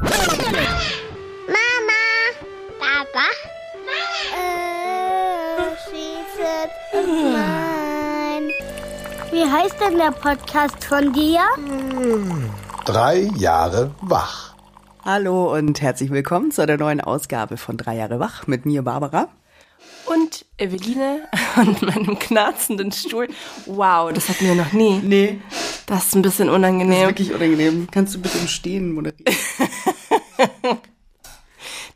Mama, Papa, äh, she's mine. Wie heißt denn der Podcast von dir? Drei Jahre wach. Hallo und herzlich willkommen zu einer neuen Ausgabe von Drei Jahre wach mit mir, Barbara. Und Eveline und meinem knarzenden Stuhl. Wow, das hatten wir noch nie. Nee, Das ist ein bisschen das ist unangenehm. wirklich unangenehm. Kannst du bitte im Stehen moderieren?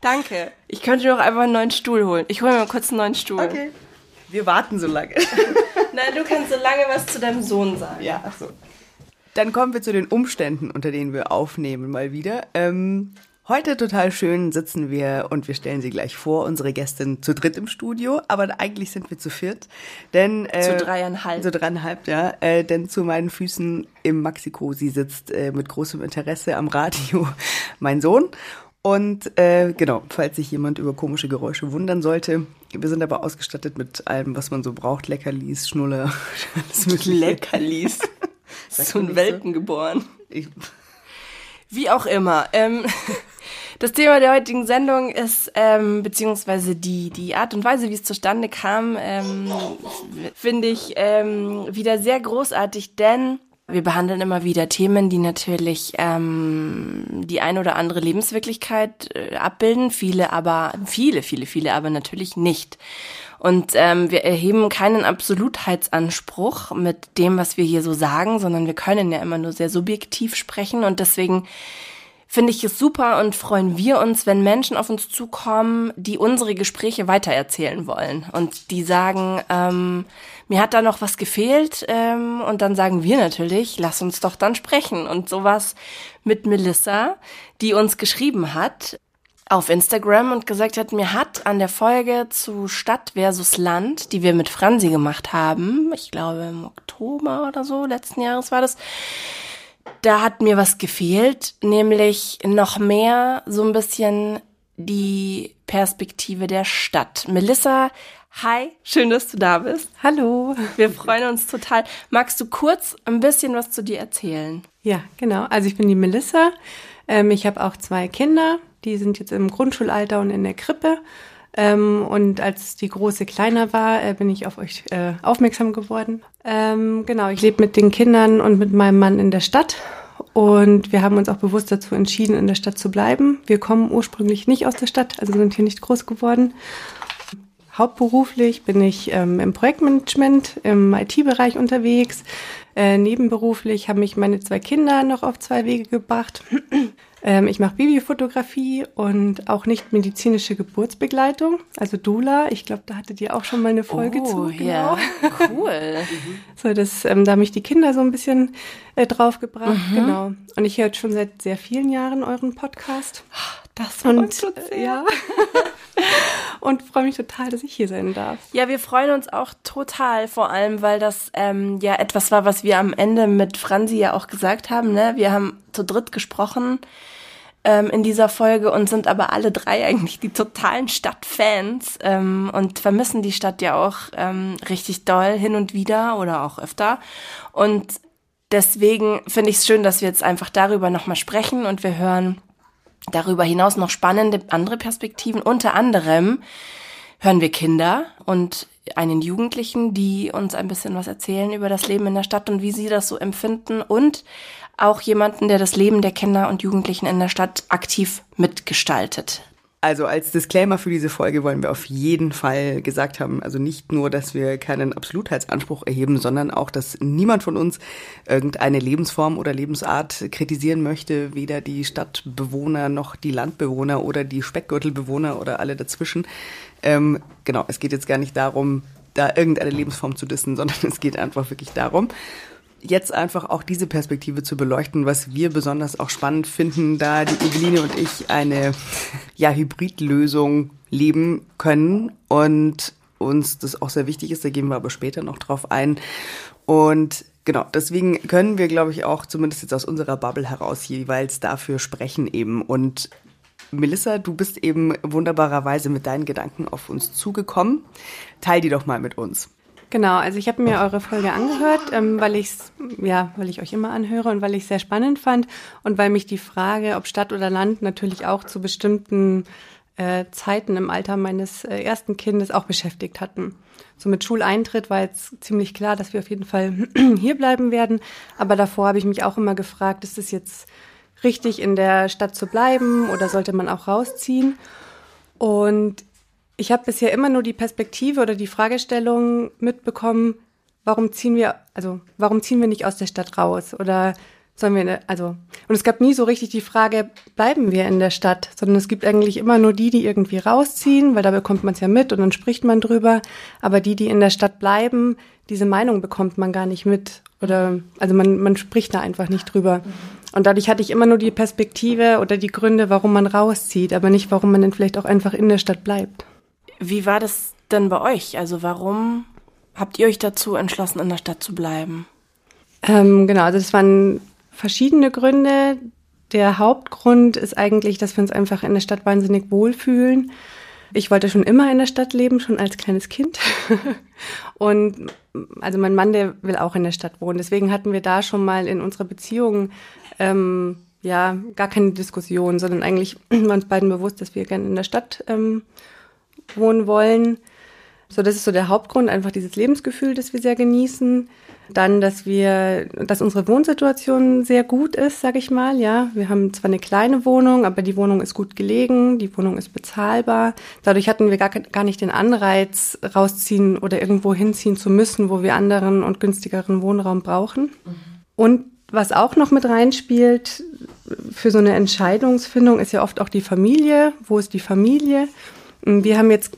Danke. Ich könnte noch einfach einen neuen Stuhl holen. Ich hole mir mal kurz einen neuen Stuhl. Okay. Wir warten so lange. Nein, du kannst so lange was zu deinem Sohn sagen. ja, ach so. Dann kommen wir zu den Umständen, unter denen wir aufnehmen, mal wieder. Ähm, heute total schön sitzen wir und wir stellen sie gleich vor, unsere Gästin zu dritt im Studio, aber eigentlich sind wir zu viert. Denn, äh, Zu dreieinhalb. Zu dreieinhalb, ja. Äh, denn zu meinen Füßen im Maxiko, sie sitzt äh, mit großem Interesse am Radio, mein Sohn. Und äh, genau, falls sich jemand über komische Geräusche wundern sollte, wir sind aber ausgestattet mit allem, was man so braucht. Leckerlis, Schnuller, alles mögliche. Leckerlis. so ein Welpen geboren. Ich, Wie auch immer. Ähm, das Thema der heutigen Sendung ist, ähm, beziehungsweise die, die Art und Weise, wie es zustande kam, ähm, finde ich ähm, wieder sehr großartig, denn wir behandeln immer wieder Themen, die natürlich ähm, die ein oder andere Lebenswirklichkeit äh, abbilden, viele aber, viele, viele, viele aber natürlich nicht. Und ähm, wir erheben keinen Absolutheitsanspruch mit dem, was wir hier so sagen, sondern wir können ja immer nur sehr subjektiv sprechen und deswegen finde ich es super und freuen wir uns, wenn Menschen auf uns zukommen, die unsere Gespräche weitererzählen wollen. Und die sagen, ähm, mir hat da noch was gefehlt ähm, und dann sagen wir natürlich, lass uns doch dann sprechen. Und sowas mit Melissa, die uns geschrieben hat auf Instagram und gesagt hat, mir hat an der Folge zu Stadt versus Land, die wir mit Franzi gemacht haben, ich glaube im Oktober oder so letzten Jahres war das, da hat mir was gefehlt, nämlich noch mehr so ein bisschen die Perspektive der Stadt. Melissa, hi, schön, dass du da bist. Hallo. Wir freuen uns total. Magst du kurz ein bisschen was zu dir erzählen? Ja, genau. Also ich bin die Melissa. Ähm, ich habe auch zwei Kinder. Die sind jetzt im Grundschulalter und in der Krippe. Ähm, und als die große kleiner war, äh, bin ich auf euch äh, aufmerksam geworden. Ähm, genau, ich lebe mit den Kindern und mit meinem Mann in der Stadt. Und wir haben uns auch bewusst dazu entschieden, in der Stadt zu bleiben. Wir kommen ursprünglich nicht aus der Stadt, also sind hier nicht groß geworden. Hauptberuflich bin ich ähm, im Projektmanagement, im IT-Bereich unterwegs. Äh, nebenberuflich haben mich meine zwei Kinder noch auf zwei Wege gebracht. Ähm, ich mache Babyfotografie und auch nicht medizinische Geburtsbegleitung, also Doula. Ich glaube, da hattet ihr auch schon mal eine Folge zu. genau. ja, cool. So, das, ähm, da haben mich die Kinder so ein bisschen äh, draufgebracht, genau. Und ich höre schon seit sehr vielen Jahren euren Podcast. Das Und äh, ja. und freue mich total, dass ich hier sein darf. Ja, wir freuen uns auch total, vor allem, weil das ähm, ja etwas war, was wir am Ende mit Franzi ja auch gesagt haben. Ne? Wir haben zu dritt gesprochen ähm, in dieser Folge und sind aber alle drei eigentlich die totalen Stadtfans ähm, und vermissen die Stadt ja auch ähm, richtig doll hin und wieder oder auch öfter. Und deswegen finde ich es schön, dass wir jetzt einfach darüber nochmal sprechen und wir hören darüber hinaus noch spannende andere Perspektiven. Unter anderem hören wir Kinder und einen Jugendlichen, die uns ein bisschen was erzählen über das Leben in der Stadt und wie sie das so empfinden und auch jemanden, der das Leben der Kinder und Jugendlichen in der Stadt aktiv mitgestaltet. Also als Disclaimer für diese Folge wollen wir auf jeden Fall gesagt haben, also nicht nur, dass wir keinen Absolutheitsanspruch erheben, sondern auch, dass niemand von uns irgendeine Lebensform oder Lebensart kritisieren möchte, weder die Stadtbewohner noch die Landbewohner oder die Speckgürtelbewohner oder alle dazwischen. Ähm, genau, es geht jetzt gar nicht darum, da irgendeine Lebensform zu dissen, sondern es geht einfach wirklich darum, jetzt einfach auch diese Perspektive zu beleuchten, was wir besonders auch spannend finden, da die Eveline und ich eine ja, Hybridlösung leben können und uns das auch sehr wichtig ist, da gehen wir aber später noch drauf ein. Und genau, deswegen können wir, glaube ich, auch zumindest jetzt aus unserer Bubble heraus jeweils dafür sprechen eben. Und Melissa, du bist eben wunderbarerweise mit deinen Gedanken auf uns zugekommen. Teil die doch mal mit uns. Genau, also ich habe mir eure Folge angehört, ähm, weil ich ja, weil ich euch immer anhöre und weil ich sehr spannend fand und weil mich die Frage, ob Stadt oder Land, natürlich auch zu bestimmten äh, Zeiten im Alter meines äh, ersten Kindes auch beschäftigt hatten. So mit Schuleintritt war jetzt ziemlich klar, dass wir auf jeden Fall hier bleiben werden. Aber davor habe ich mich auch immer gefragt, ist es jetzt richtig, in der Stadt zu bleiben oder sollte man auch rausziehen? Und ich habe bisher immer nur die Perspektive oder die Fragestellung mitbekommen, warum ziehen wir, also warum ziehen wir nicht aus der Stadt raus? Oder sollen wir, also, und es gab nie so richtig die Frage, bleiben wir in der Stadt, sondern es gibt eigentlich immer nur die, die irgendwie rausziehen, weil da bekommt man es ja mit und dann spricht man drüber. Aber die, die in der Stadt bleiben, diese Meinung bekommt man gar nicht mit. Oder, also man, man spricht da einfach nicht drüber. Und dadurch hatte ich immer nur die Perspektive oder die Gründe, warum man rauszieht, aber nicht, warum man dann vielleicht auch einfach in der Stadt bleibt. Wie war das denn bei euch? Also warum habt ihr euch dazu entschlossen, in der Stadt zu bleiben? Ähm, genau, also das waren verschiedene Gründe. Der Hauptgrund ist eigentlich, dass wir uns einfach in der Stadt wahnsinnig wohlfühlen. Ich wollte schon immer in der Stadt leben, schon als kleines Kind. Und also mein Mann, der will auch in der Stadt wohnen. Deswegen hatten wir da schon mal in unserer Beziehung ähm, ja gar keine Diskussion, sondern eigentlich waren uns beiden bewusst, dass wir gerne in der Stadt ähm, wohnen wollen. So, das ist so der Hauptgrund, einfach dieses Lebensgefühl, das wir sehr genießen. Dann, dass wir, dass unsere Wohnsituation sehr gut ist, sag ich mal. Ja, wir haben zwar eine kleine Wohnung, aber die Wohnung ist gut gelegen, die Wohnung ist bezahlbar. Dadurch hatten wir gar, gar nicht den Anreiz, rausziehen oder irgendwo hinziehen zu müssen, wo wir anderen und günstigeren Wohnraum brauchen. Mhm. Und was auch noch mit reinspielt für so eine Entscheidungsfindung ist ja oft auch die Familie. Wo ist die Familie? Wir haben jetzt,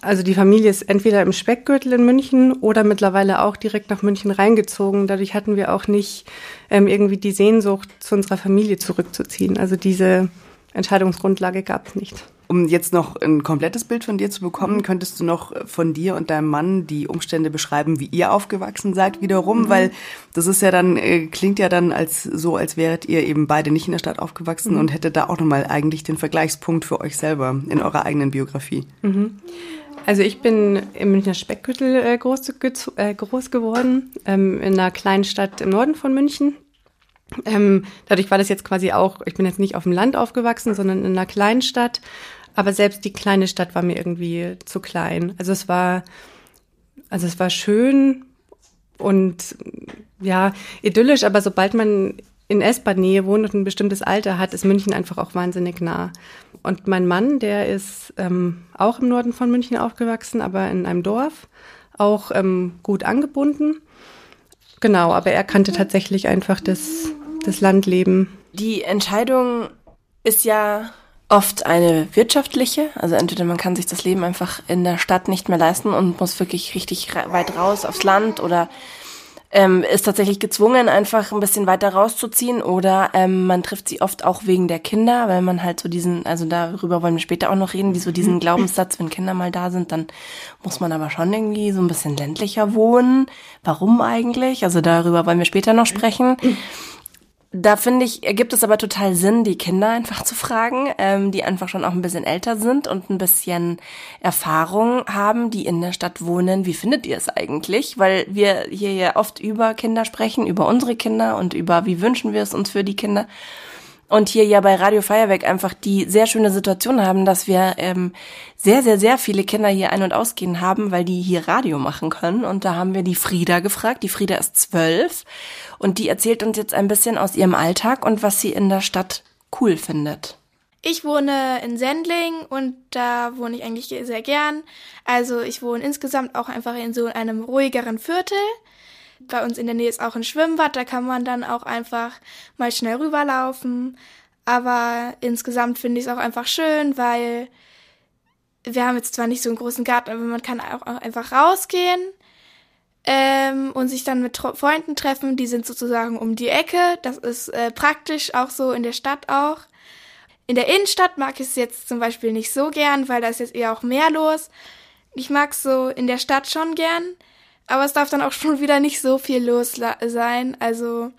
also die Familie ist entweder im Speckgürtel in München oder mittlerweile auch direkt nach München reingezogen. Dadurch hatten wir auch nicht ähm, irgendwie die Sehnsucht, zu unserer Familie zurückzuziehen. Also diese Entscheidungsgrundlage gab es nicht. Um jetzt noch ein komplettes Bild von dir zu bekommen, könntest du noch von dir und deinem Mann die Umstände beschreiben, wie ihr aufgewachsen seid wiederum, mhm. weil das ist ja dann äh, klingt ja dann als so, als wäret ihr eben beide nicht in der Stadt aufgewachsen mhm. und hättet da auch nochmal eigentlich den Vergleichspunkt für euch selber in eurer eigenen Biografie. Mhm. Also ich bin im Münchner Speckgürtel äh, groß, äh, groß geworden, ähm, in einer kleinen Stadt im Norden von München. Ähm, dadurch war das jetzt quasi auch, ich bin jetzt nicht auf dem Land aufgewachsen, sondern in einer kleinen Stadt. Aber selbst die kleine Stadt war mir irgendwie zu klein. Also es war, also es war schön und ja, idyllisch, aber sobald man in S-Bahn-Nähe wohnt und ein bestimmtes Alter hat, ist München einfach auch wahnsinnig nah. Und mein Mann, der ist ähm, auch im Norden von München aufgewachsen, aber in einem Dorf, auch ähm, gut angebunden. Genau, aber er kannte tatsächlich einfach das, das Landleben. Die Entscheidung ist ja oft eine wirtschaftliche. Also entweder man kann sich das Leben einfach in der Stadt nicht mehr leisten und muss wirklich richtig weit raus aufs Land oder ähm, ist tatsächlich gezwungen, einfach ein bisschen weiter rauszuziehen oder ähm, man trifft sie oft auch wegen der Kinder, weil man halt so diesen, also darüber wollen wir später auch noch reden, wie so diesen Glaubenssatz, wenn Kinder mal da sind, dann muss man aber schon irgendwie so ein bisschen ländlicher wohnen. Warum eigentlich? Also darüber wollen wir später noch sprechen. Da finde ich, ergibt es aber total Sinn, die Kinder einfach zu fragen, ähm, die einfach schon auch ein bisschen älter sind und ein bisschen Erfahrung haben, die in der Stadt wohnen. Wie findet ihr es eigentlich? Weil wir hier ja oft über Kinder sprechen, über unsere Kinder und über wie wünschen wir es uns für die Kinder und hier ja bei Radio Feuerwerk einfach die sehr schöne Situation haben, dass wir ähm, sehr, sehr, sehr viele Kinder hier ein- und ausgehen haben, weil die hier Radio machen können. Und da haben wir die Frieda gefragt. Die Frieda ist zwölf und die erzählt uns jetzt ein bisschen aus ihrem Alltag und was sie in der Stadt cool findet. Ich wohne in Sendling und da wohne ich eigentlich sehr gern. Also ich wohne insgesamt auch einfach in so einem ruhigeren Viertel bei uns in der Nähe ist auch ein Schwimmbad, da kann man dann auch einfach mal schnell rüberlaufen. Aber insgesamt finde ich es auch einfach schön, weil wir haben jetzt zwar nicht so einen großen Garten, aber man kann auch einfach rausgehen ähm, und sich dann mit Freunden treffen. Die sind sozusagen um die Ecke. Das ist äh, praktisch auch so in der Stadt auch. In der Innenstadt mag ich es jetzt zum Beispiel nicht so gern, weil da ist jetzt eher auch mehr los. Ich mag es so in der Stadt schon gern. Aber es darf dann auch schon wieder nicht so viel los sein. Also,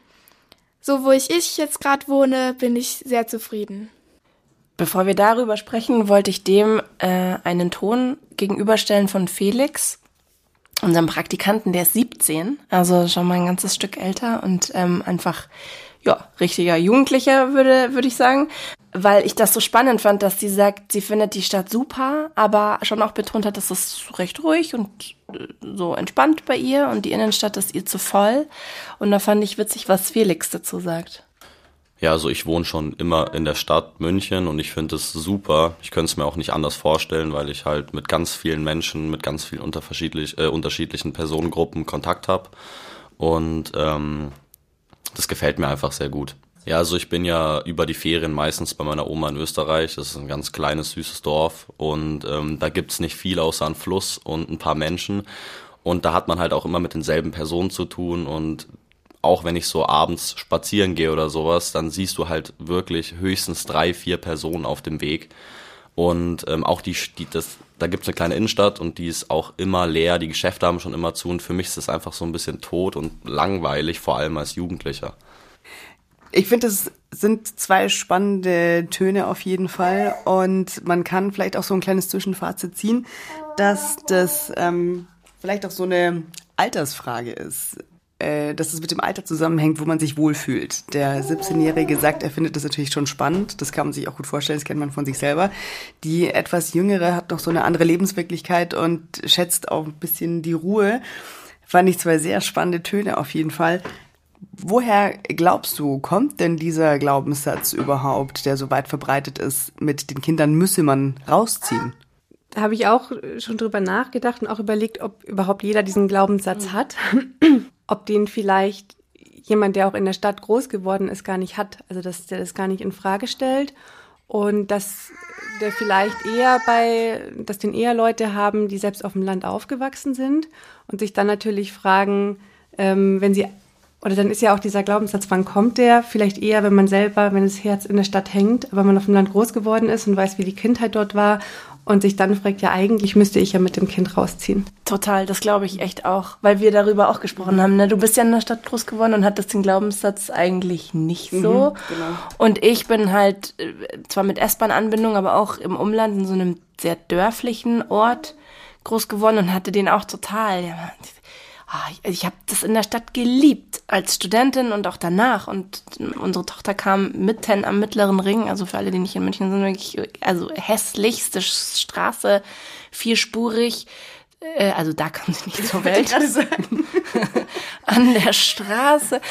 so wo ich, ich jetzt gerade wohne, bin ich sehr zufrieden. Bevor wir darüber sprechen, wollte ich dem äh, einen Ton gegenüberstellen von Felix. unserem Praktikanten, der ist 17, also schon mal ein ganzes Stück älter und ähm, einfach ja, richtiger Jugendlicher, würde, würde ich sagen. Weil ich das so spannend fand, dass sie sagt, sie findet die Stadt super, aber schon auch betont hat, dass es recht ruhig und äh, so entspannt bei ihr und die Innenstadt ist ihr zu voll. Und da fand ich witzig, was Felix dazu sagt. Ja, also ich wohne schon immer in der Stadt München und ich finde es super. Ich könnte es mir auch nicht anders vorstellen, weil ich halt mit ganz vielen Menschen, mit ganz vielen unterschiedlich, äh, unterschiedlichen Personengruppen Kontakt habe. Und ähm, das gefällt mir einfach sehr gut. Ja, also ich bin ja über die Ferien meistens bei meiner Oma in Österreich. Das ist ein ganz kleines, süßes Dorf und ähm, da gibt's nicht viel außer einen Fluss und ein paar Menschen. Und da hat man halt auch immer mit denselben Personen zu tun und auch wenn ich so abends spazieren gehe oder sowas, dann siehst du halt wirklich höchstens drei, vier Personen auf dem Weg. Und ähm, auch die, die das, da gibt's eine kleine Innenstadt und die ist auch immer leer, die Geschäfte haben schon immer zu und für mich ist es einfach so ein bisschen tot und langweilig, vor allem als Jugendlicher. Ich finde, es sind zwei spannende Töne auf jeden Fall und man kann vielleicht auch so ein kleines Zwischenfazit ziehen, dass das ähm, vielleicht auch so eine Altersfrage ist dass es mit dem Alter zusammenhängt, wo man sich wohlfühlt. Der 17-Jährige sagt, er findet das natürlich schon spannend. Das kann man sich auch gut vorstellen, das kennt man von sich selber. Die etwas Jüngere hat noch so eine andere Lebenswirklichkeit und schätzt auch ein bisschen die Ruhe. Fand ich zwei sehr spannende Töne auf jeden Fall. Woher glaubst du, kommt denn dieser Glaubenssatz überhaupt, der so weit verbreitet ist, mit den Kindern müsse man rausziehen? Habe ich auch schon drüber nachgedacht und auch überlegt, ob überhaupt jeder diesen Glaubenssatz hat ob den vielleicht jemand, der auch in der Stadt groß geworden ist, gar nicht hat. Also dass der das gar nicht in Frage stellt und dass der vielleicht eher bei, dass den eher Leute haben, die selbst auf dem Land aufgewachsen sind und sich dann natürlich fragen, ähm, wenn sie oder dann ist ja auch dieser Glaubenssatz, wann kommt der? Vielleicht eher, wenn man selber, wenn das Herz in der Stadt hängt, aber man auf dem Land groß geworden ist und weiß, wie die Kindheit dort war und sich dann fragt, ja, eigentlich müsste ich ja mit dem Kind rausziehen. Total, das glaube ich echt auch, weil wir darüber auch gesprochen haben. Ne? Du bist ja in der Stadt groß geworden und hattest den Glaubenssatz eigentlich nicht so. Mhm, genau. Und ich bin halt äh, zwar mit S-Bahn-Anbindung, aber auch im Umland in so einem sehr dörflichen Ort groß geworden und hatte den auch total. Ja, ich habe das in der Stadt geliebt als Studentin und auch danach. Und unsere Tochter kam mitten am mittleren Ring, also für alle, die nicht in München sind, wirklich, also hässlichste Straße, vierspurig. Äh, also da kam sie nicht zur Welt. An der Straße.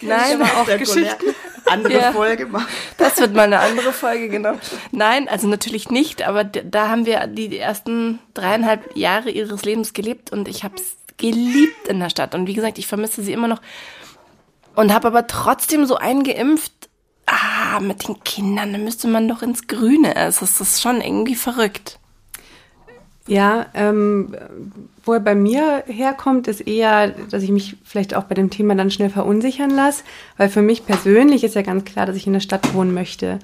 Nein, aber auch Geschichten. Andere ja, Folge machen. Das wird mal eine andere Folge, genau. Nein, also natürlich nicht, aber da haben wir die ersten dreieinhalb Jahre ihres Lebens gelebt und ich habe es geliebt in der Stadt. Und wie gesagt, ich vermisse sie immer noch. Und habe aber trotzdem so eingeimpft, ah, mit den Kindern, da müsste man doch ins Grüne. Es ist schon irgendwie verrückt. Ja, ähm, wo er bei mir herkommt, ist eher, dass ich mich vielleicht auch bei dem Thema dann schnell verunsichern lasse, weil für mich persönlich ist ja ganz klar, dass ich in der Stadt wohnen möchte.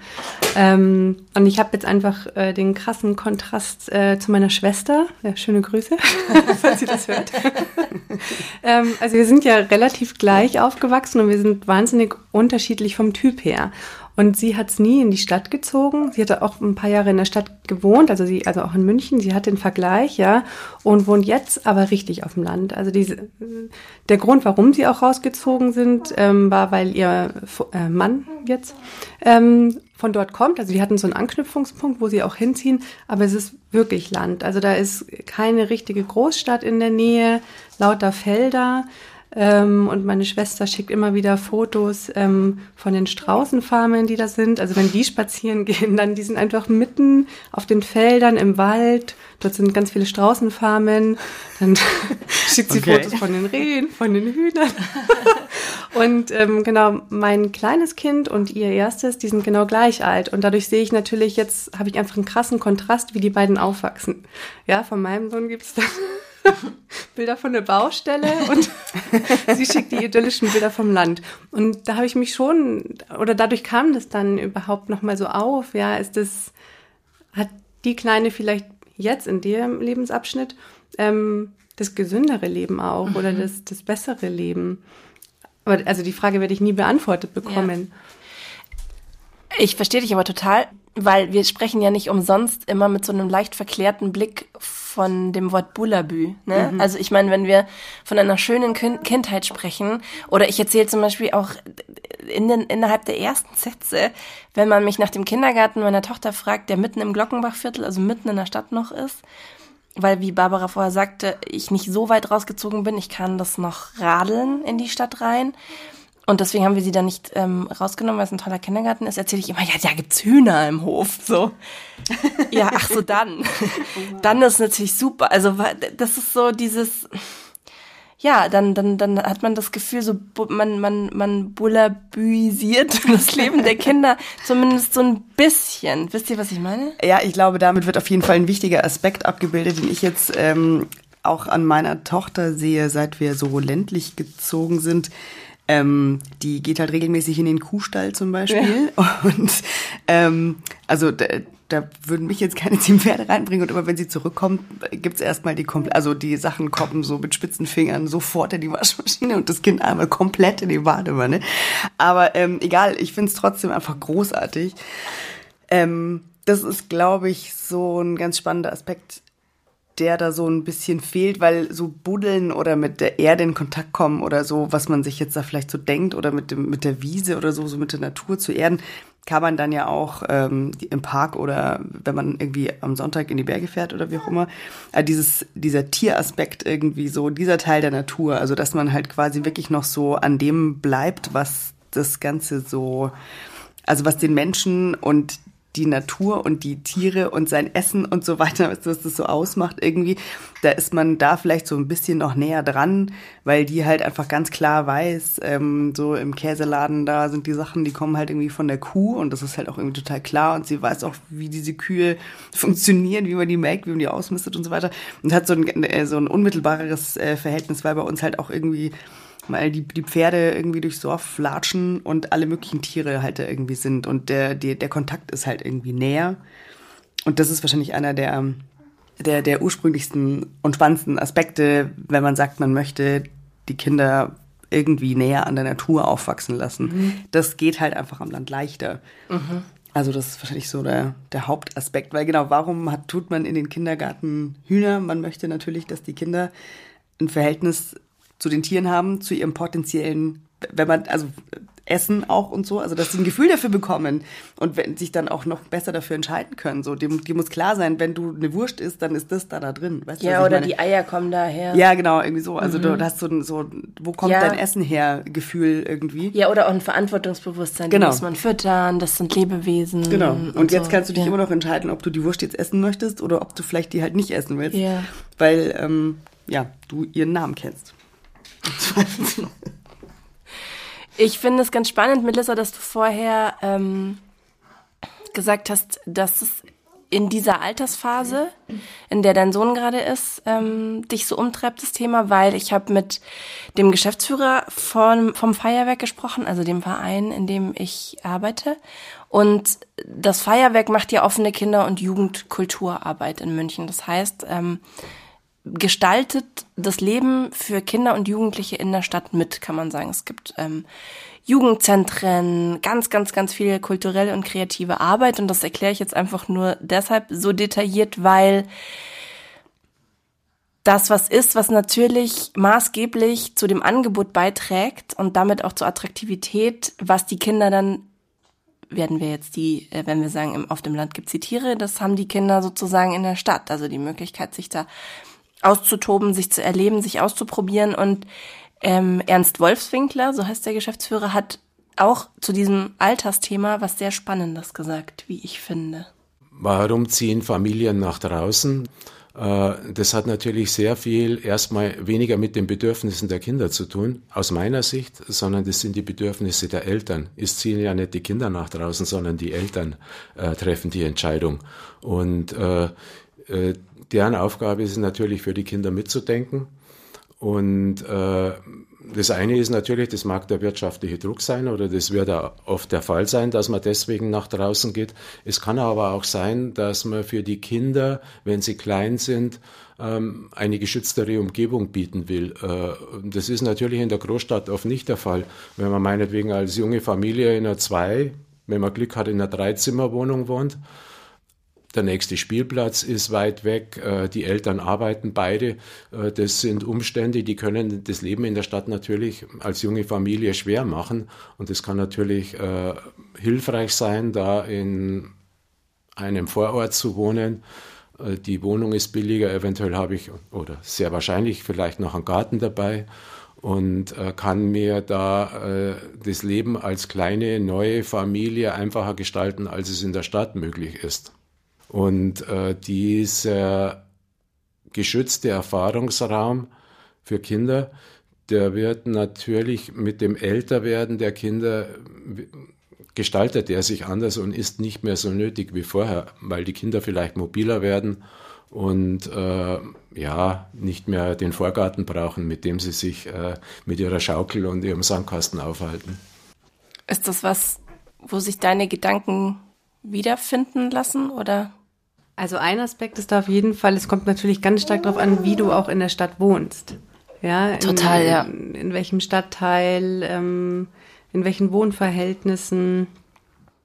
Ähm, und ich habe jetzt einfach äh, den krassen Kontrast äh, zu meiner Schwester. Ja, schöne Grüße, falls sie das hört. ähm, also wir sind ja relativ gleich aufgewachsen und wir sind wahnsinnig unterschiedlich vom Typ her. Und sie hat es nie in die Stadt gezogen. Sie hatte auch ein paar Jahre in der Stadt gewohnt, also sie, also auch in München. Sie hat den Vergleich, ja, und wohnt jetzt aber richtig auf dem Land. Also diese, der Grund, warum sie auch rausgezogen sind, ähm, war, weil ihr äh, Mann jetzt ähm, von dort kommt. Also die hatten so einen Anknüpfungspunkt, wo sie auch hinziehen, aber es ist wirklich Land. Also da ist keine richtige Großstadt in der Nähe, lauter Felder. Ähm, und meine Schwester schickt immer wieder Fotos ähm, von den Straußenfarmen, die da sind. Also wenn die spazieren gehen, dann die sind einfach mitten auf den Feldern im Wald. Dort sind ganz viele Straußenfarmen. Dann schickt sie okay. Fotos von den Rehen, von den Hühnern. und ähm, genau, mein kleines Kind und ihr erstes, die sind genau gleich alt. Und dadurch sehe ich natürlich, jetzt habe ich einfach einen krassen Kontrast, wie die beiden aufwachsen. Ja, von meinem Sohn gibt's dann Bilder von der Baustelle und sie schickt die idyllischen Bilder vom Land. Und da habe ich mich schon, oder dadurch kam das dann überhaupt nochmal so auf, ja, ist das, hat die Kleine vielleicht jetzt in dem Lebensabschnitt ähm, das gesündere Leben auch mhm. oder das, das bessere Leben? Aber also die Frage werde ich nie beantwortet bekommen. Ja. Ich verstehe dich aber total, weil wir sprechen ja nicht umsonst immer mit so einem leicht verklärten Blick von dem Wort Bullabü. Ne? Mhm. Also ich meine, wenn wir von einer schönen Kindheit sprechen, oder ich erzähle zum Beispiel auch in den, innerhalb der ersten Sätze, wenn man mich nach dem Kindergarten meiner Tochter fragt, der mitten im Glockenbachviertel, also mitten in der Stadt noch ist, weil, wie Barbara vorher sagte, ich nicht so weit rausgezogen bin, ich kann das noch radeln in die Stadt rein. Und deswegen haben wir sie da nicht ähm, rausgenommen, weil es ein toller Kindergarten ist. Erzähle ich immer, ja, da gibt's Hühner im Hof. So, ja, ach so, dann, dann ist natürlich super. Also das ist so dieses, ja, dann, dann, dann hat man das Gefühl, so man, man, man bullabüisiert das Leben der Kinder zumindest so ein bisschen. Wisst ihr, was ich meine? Ja, ich glaube, damit wird auf jeden Fall ein wichtiger Aspekt abgebildet, den ich jetzt ähm, auch an meiner Tochter sehe, seit wir so ländlich gezogen sind. Ähm, die geht halt regelmäßig in den Kuhstall zum Beispiel. Ja. Und ähm, also da würden mich jetzt keine zehn Pferde reinbringen und immer wenn sie zurückkommt, gibt's erstmal die komplett, also die Sachen kommen so mit spitzen Fingern sofort in die Waschmaschine und das Kind einmal komplett in die Badewanne. Aber ähm, egal, ich find's trotzdem einfach großartig. Ähm, das ist, glaube ich, so ein ganz spannender Aspekt, der da so ein bisschen fehlt, weil so buddeln oder mit der Erde in Kontakt kommen oder so, was man sich jetzt da vielleicht so denkt oder mit dem mit der Wiese oder so, so mit der Natur zu erden, kann man dann ja auch ähm, im Park oder wenn man irgendwie am Sonntag in die Berge fährt oder wie auch immer, äh, dieses, dieser Tieraspekt irgendwie so, dieser Teil der Natur, also dass man halt quasi wirklich noch so an dem bleibt, was das Ganze so, also was den Menschen und die Natur und die Tiere und sein Essen und so weiter, was das so ausmacht irgendwie, da ist man da vielleicht so ein bisschen noch näher dran, weil die halt einfach ganz klar weiß, ähm, so im Käseladen da sind die Sachen, die kommen halt irgendwie von der Kuh und das ist halt auch irgendwie total klar und sie weiß auch, wie diese Kühe funktionieren, wie man die melkt, wie man die ausmistet und so weiter und hat so ein, äh, so ein unmittelbares äh, Verhältnis, weil bei uns halt auch irgendwie weil die, die Pferde irgendwie durchs Dorf latschen und alle möglichen Tiere halt da irgendwie sind und der, der, der Kontakt ist halt irgendwie näher. Und das ist wahrscheinlich einer der, der, der ursprünglichsten und spannendsten Aspekte, wenn man sagt, man möchte die Kinder irgendwie näher an der Natur aufwachsen lassen. Mhm. Das geht halt einfach am Land leichter. Mhm. Also das ist wahrscheinlich so der, der Hauptaspekt, weil genau, warum hat, tut man in den Kindergarten Hühner? Man möchte natürlich, dass die Kinder ein Verhältnis zu den Tieren haben, zu ihrem potenziellen, wenn man, also Essen auch und so, also dass sie ein Gefühl dafür bekommen und wenn sich dann auch noch besser dafür entscheiden können. So, dem, die muss klar sein, wenn du eine Wurst isst, dann ist das da da drin. Weißt ja, du, oder die Eier kommen daher. Ja, genau, irgendwie so. Also mhm. du hast so ein, so, wo kommt ja. dein Essen her, Gefühl irgendwie. Ja, oder auch ein Verantwortungsbewusstsein, genau. die muss man füttern, das sind Lebewesen. Genau. Und, und jetzt so. kannst du dich ja. immer noch entscheiden, ob du die Wurst jetzt essen möchtest oder ob du vielleicht die halt nicht essen willst. Ja. Weil, ähm, ja, du ihren Namen kennst. Ich finde es ganz spannend, Melissa, dass du vorher ähm, gesagt hast, dass es in dieser Altersphase, in der dein Sohn gerade ist, ähm, dich so umtreibt, das Thema, weil ich habe mit dem Geschäftsführer von, vom Feuerwerk gesprochen, also dem Verein, in dem ich arbeite. Und das Feuerwerk macht ja offene Kinder- und Jugendkulturarbeit in München. Das heißt, ähm, gestaltet das Leben für Kinder und Jugendliche in der Stadt mit, kann man sagen. Es gibt ähm, Jugendzentren, ganz, ganz, ganz viel kulturelle und kreative Arbeit. Und das erkläre ich jetzt einfach nur deshalb so detailliert, weil das was ist, was natürlich maßgeblich zu dem Angebot beiträgt und damit auch zur Attraktivität, was die Kinder dann werden wir jetzt die, äh, wenn wir sagen, auf dem Land gibt's die Tiere, das haben die Kinder sozusagen in der Stadt. Also die Möglichkeit, sich da auszutoben, sich zu erleben, sich auszuprobieren. Und ähm, Ernst Wolfswinkler, so heißt der Geschäftsführer, hat auch zu diesem Altersthema was sehr Spannendes gesagt, wie ich finde. Warum ziehen Familien nach draußen? Äh, das hat natürlich sehr viel erstmal weniger mit den Bedürfnissen der Kinder zu tun, aus meiner Sicht, sondern das sind die Bedürfnisse der Eltern. Es ziehen ja nicht die Kinder nach draußen, sondern die Eltern äh, treffen die Entscheidung. Und äh, äh, deren Aufgabe ist es natürlich für die Kinder mitzudenken. Und äh, das eine ist natürlich, das mag der wirtschaftliche Druck sein oder das wird auch oft der Fall sein, dass man deswegen nach draußen geht. Es kann aber auch sein, dass man für die Kinder, wenn sie klein sind, ähm, eine geschütztere Umgebung bieten will. Äh, das ist natürlich in der Großstadt oft nicht der Fall. Wenn man meinetwegen als junge Familie in einer zwei, wenn man Glück hat, in einer Dreizimmerwohnung wohnt, der nächste Spielplatz ist weit weg, äh, die Eltern arbeiten beide. Äh, das sind Umstände, die können das Leben in der Stadt natürlich als junge Familie schwer machen. Und es kann natürlich äh, hilfreich sein, da in einem Vorort zu wohnen. Die Wohnung ist billiger, eventuell habe ich oder sehr wahrscheinlich vielleicht noch einen Garten dabei und kann mir da das Leben als kleine neue Familie einfacher gestalten, als es in der Stadt möglich ist. Und äh, dieser geschützte Erfahrungsraum für Kinder, der wird natürlich mit dem Älterwerden der Kinder gestaltet er sich anders und ist nicht mehr so nötig wie vorher, weil die Kinder vielleicht mobiler werden und äh, ja, nicht mehr den Vorgarten brauchen, mit dem sie sich äh, mit ihrer Schaukel und ihrem Sandkasten aufhalten. Ist das was, wo sich deine Gedanken wiederfinden lassen oder? Also ein Aspekt ist da auf jeden Fall, es kommt natürlich ganz stark darauf an, wie du auch in der Stadt wohnst. Ja, in, total, ja. In, in welchem Stadtteil, ähm, in welchen Wohnverhältnissen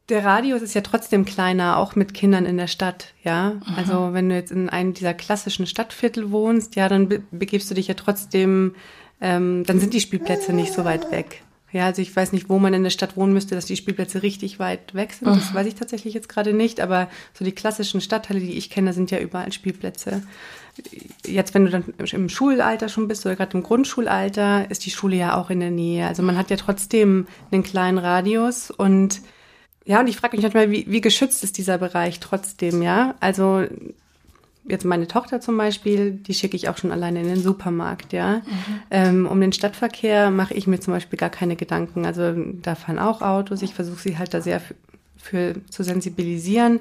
der Radius ist ja trotzdem kleiner, auch mit Kindern in der Stadt, ja. Mhm. Also wenn du jetzt in einem dieser klassischen Stadtviertel wohnst, ja, dann be begibst du dich ja trotzdem, ähm, dann sind die Spielplätze nicht so weit weg. Ja, also ich weiß nicht, wo man in der Stadt wohnen müsste, dass die Spielplätze richtig weit weg sind. Das weiß ich tatsächlich jetzt gerade nicht, aber so die klassischen Stadtteile, die ich kenne, sind ja überall Spielplätze. Jetzt, wenn du dann im Schulalter schon bist oder gerade im Grundschulalter, ist die Schule ja auch in der Nähe. Also man hat ja trotzdem einen kleinen Radius und ja, und ich frage mich manchmal, wie, wie geschützt ist dieser Bereich trotzdem, ja? Also jetzt meine Tochter zum Beispiel, die schicke ich auch schon alleine in den Supermarkt, ja. Mhm. Ähm, um den Stadtverkehr mache ich mir zum Beispiel gar keine Gedanken. Also da fahren auch Autos. Ich versuche sie halt da sehr für, für zu sensibilisieren.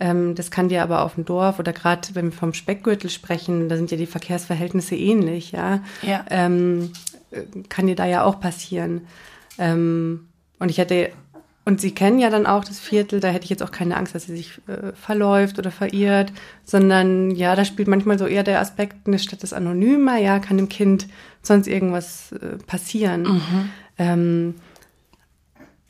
Ähm, das kann dir aber auf dem Dorf oder gerade wenn wir vom Speckgürtel sprechen, da sind ja die Verkehrsverhältnisse ähnlich, ja. ja. Ähm, kann dir da ja auch passieren. Ähm, und ich hatte und sie kennen ja dann auch das Viertel, da hätte ich jetzt auch keine Angst, dass sie sich äh, verläuft oder verirrt, sondern ja, da spielt manchmal so eher der Aspekt, eine Stadt ist anonymer, ja, kann dem Kind sonst irgendwas äh, passieren. Mhm. Ähm,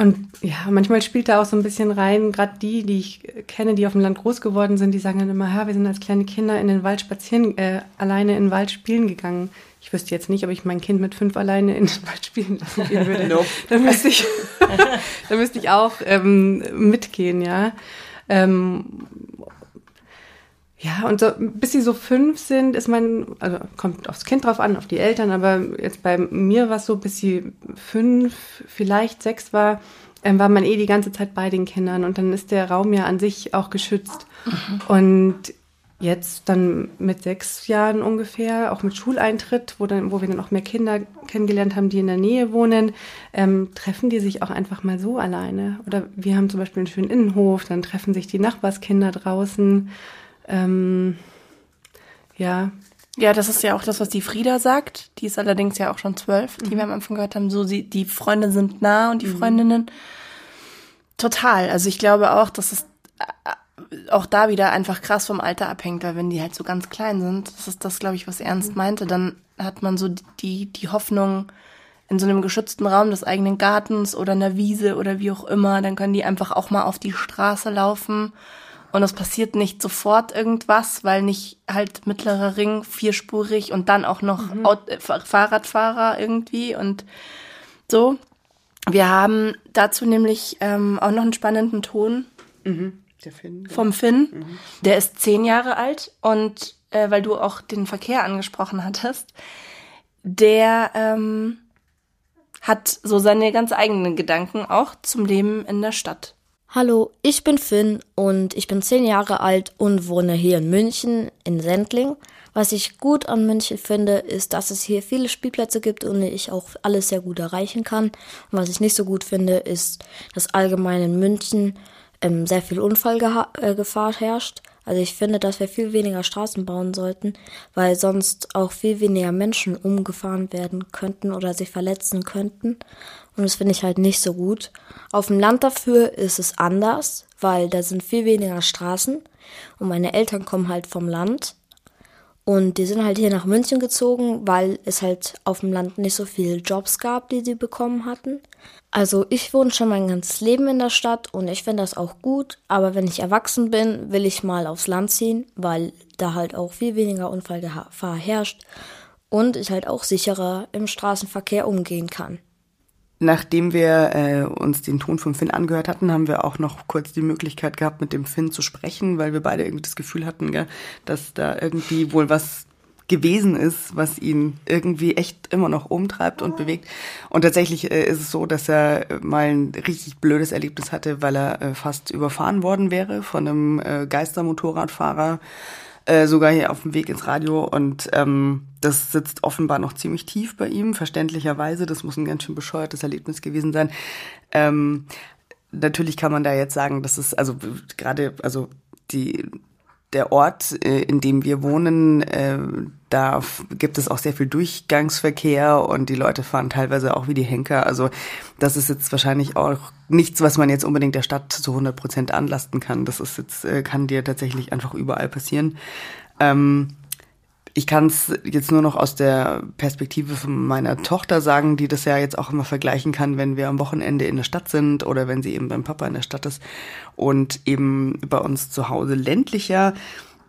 und ja, manchmal spielt da auch so ein bisschen rein, gerade die, die ich kenne, die auf dem Land groß geworden sind, die sagen dann immer, ja, wir sind als kleine Kinder in den Wald spazieren, äh, alleine in den Wald spielen gegangen ich wüsste jetzt nicht, ob ich mein Kind mit fünf alleine in den Wald spielen lassen gehen würde. Nope. Dann müsste ich, dann müsste ich auch ähm, mitgehen, ja. Ähm, ja, und so, bis sie so fünf sind, ist mein, also kommt aufs Kind drauf an, auf die Eltern, aber jetzt bei mir war es so, bis sie fünf, vielleicht sechs war, ähm, war man eh die ganze Zeit bei den Kindern und dann ist der Raum ja an sich auch geschützt. Mhm. Und jetzt dann mit sechs Jahren ungefähr, auch mit Schuleintritt, wo, dann, wo wir dann auch mehr Kinder kennengelernt haben, die in der Nähe wohnen, ähm, treffen die sich auch einfach mal so alleine. Oder wir haben zum Beispiel einen schönen Innenhof, dann treffen sich die Nachbarskinder draußen. Ähm, ja. Ja, das ist ja auch das, was die Frieda sagt. Die ist allerdings ja auch schon zwölf, die mhm. wir am Anfang gehört haben. So, sie, die Freunde sind nah und die mhm. Freundinnen. Total. Also ich glaube auch, dass es auch da wieder einfach krass vom Alter abhängt, weil wenn die halt so ganz klein sind, das ist das, glaube ich, was Ernst meinte, dann hat man so die, die Hoffnung, in so einem geschützten Raum des eigenen Gartens oder einer Wiese oder wie auch immer, dann können die einfach auch mal auf die Straße laufen und es passiert nicht sofort irgendwas, weil nicht halt mittlerer Ring vierspurig und dann auch noch mhm. Auto, Fahrradfahrer irgendwie und so. Wir haben dazu nämlich ähm, auch noch einen spannenden Ton. Mhm. Der Finn. Vom Finn. Mhm. Der ist zehn Jahre alt und äh, weil du auch den Verkehr angesprochen hattest, der ähm, hat so seine ganz eigenen Gedanken auch zum Leben in der Stadt. Hallo, ich bin Finn und ich bin zehn Jahre alt und wohne hier in München, in Sendling. Was ich gut an München finde, ist, dass es hier viele Spielplätze gibt und ich auch alles sehr gut erreichen kann. Und was ich nicht so gut finde, ist, dass allgemein in München ähm, sehr viel Unfallgefahr äh, herrscht. Also ich finde, dass wir viel weniger Straßen bauen sollten, weil sonst auch viel weniger Menschen umgefahren werden könnten oder sich verletzen könnten. Und das finde ich halt nicht so gut. Auf dem Land dafür ist es anders, weil da sind viel weniger Straßen und meine Eltern kommen halt vom Land. Und die sind halt hier nach München gezogen, weil es halt auf dem Land nicht so viele Jobs gab, die sie bekommen hatten. Also ich wohne schon mein ganzes Leben in der Stadt und ich finde das auch gut. Aber wenn ich erwachsen bin, will ich mal aufs Land ziehen, weil da halt auch viel weniger Unfallgefahr herrscht und ich halt auch sicherer im Straßenverkehr umgehen kann. Nachdem wir äh, uns den Ton vom Finn angehört hatten, haben wir auch noch kurz die Möglichkeit gehabt, mit dem Finn zu sprechen, weil wir beide irgendwie das Gefühl hatten, gell, dass da irgendwie wohl was gewesen ist, was ihn irgendwie echt immer noch umtreibt und bewegt. Und tatsächlich äh, ist es so, dass er mal ein richtig blödes Erlebnis hatte, weil er äh, fast überfahren worden wäre von einem äh, Geistermotorradfahrer äh, sogar hier auf dem Weg ins Radio und ähm, das sitzt offenbar noch ziemlich tief bei ihm, verständlicherweise. Das muss ein ganz schön bescheuertes Erlebnis gewesen sein. Ähm, natürlich kann man da jetzt sagen, dass es also gerade also die der Ort, äh, in dem wir wohnen, äh, da gibt es auch sehr viel Durchgangsverkehr und die Leute fahren teilweise auch wie die Henker. Also das ist jetzt wahrscheinlich auch nichts, was man jetzt unbedingt der Stadt zu 100 Prozent anlasten kann. Das ist jetzt, äh, kann dir tatsächlich einfach überall passieren. Ähm, ich kann es jetzt nur noch aus der Perspektive von meiner Tochter sagen, die das ja jetzt auch immer vergleichen kann, wenn wir am Wochenende in der Stadt sind oder wenn sie eben beim Papa in der Stadt ist und eben bei uns zu Hause ländlicher.